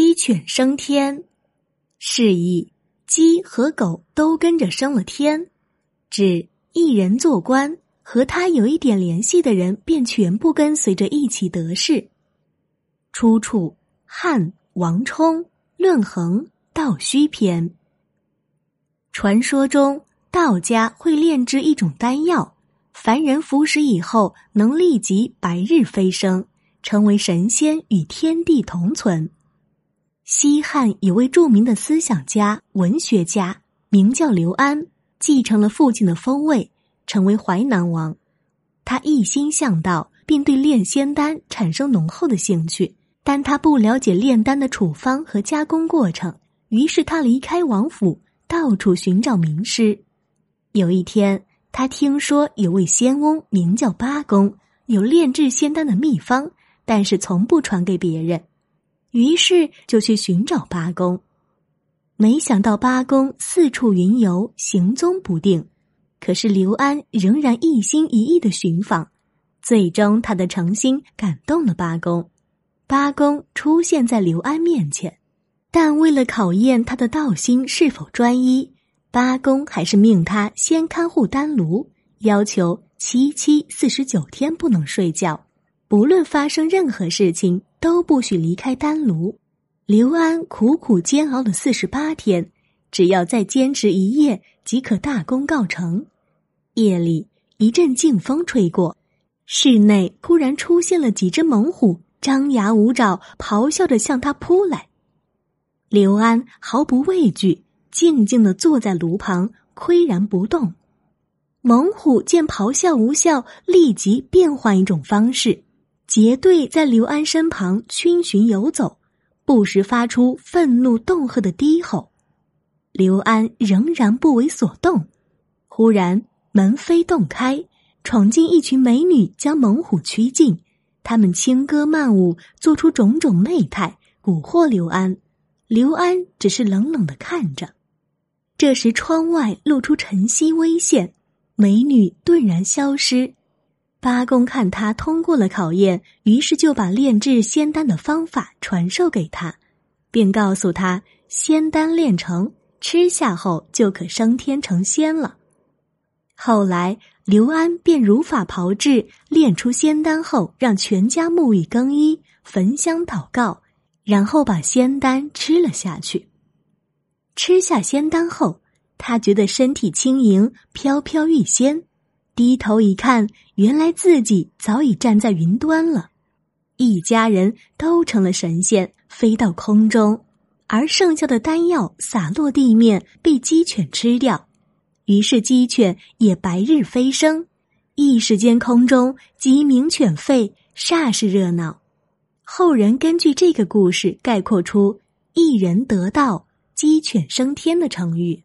鸡犬升天，示意鸡和狗都跟着升了天，指一人做官，和他有一点联系的人便全部跟随着一起得势。出处：汉王充《论衡·道虚篇》。传说中，道家会炼制一种丹药，凡人服食以后，能立即白日飞升，成为神仙，与天地同存。西汉有位著名的思想家、文学家，名叫刘安，继承了父亲的封位，成为淮南王。他一心向道，并对炼仙丹产生浓厚的兴趣，但他不了解炼丹的处方和加工过程，于是他离开王府，到处寻找名师。有一天，他听说有位仙翁名叫八公，有炼制仙丹的秘方，但是从不传给别人。于是就去寻找八公，没想到八公四处云游，行踪不定。可是刘安仍然一心一意的寻访，最终他的诚心感动了八公。八公出现在刘安面前，但为了考验他的道心是否专一，八公还是命他先看护丹炉，要求七七四十九天不能睡觉，不论发生任何事情。都不许离开丹炉。刘安苦苦煎熬了四十八天，只要再坚持一夜，即可大功告成。夜里一阵劲风吹过，室内突然出现了几只猛虎，张牙舞爪，咆哮着向他扑来。刘安毫不畏惧，静静的坐在炉旁，岿然不动。猛虎见咆哮无效，立即变换一种方式。结队在刘安身旁逡巡游走，不时发出愤怒恫吓的低吼。刘安仍然不为所动。忽然门扉洞开，闯进一群美女，将猛虎驱尽。他们轻歌曼舞，做出种种媚态，蛊惑刘安。刘安只是冷冷的看着。这时窗外露出晨曦微现，美女顿然消失。八公看他通过了考验，于是就把炼制仙丹的方法传授给他，并告诉他仙丹炼成吃下后就可升天成仙了。后来刘安便如法炮制，炼出仙丹后，让全家沐浴更衣、焚香祷告，然后把仙丹吃了下去。吃下仙丹后，他觉得身体轻盈，飘飘欲仙。低头一看，原来自己早已站在云端了，一家人都成了神仙，飞到空中，而剩下的丹药洒落地面，被鸡犬吃掉，于是鸡犬也白日飞升，一时间空中鸡鸣犬吠，煞是热闹。后人根据这个故事概括出“一人得道，鸡犬升天”的成语。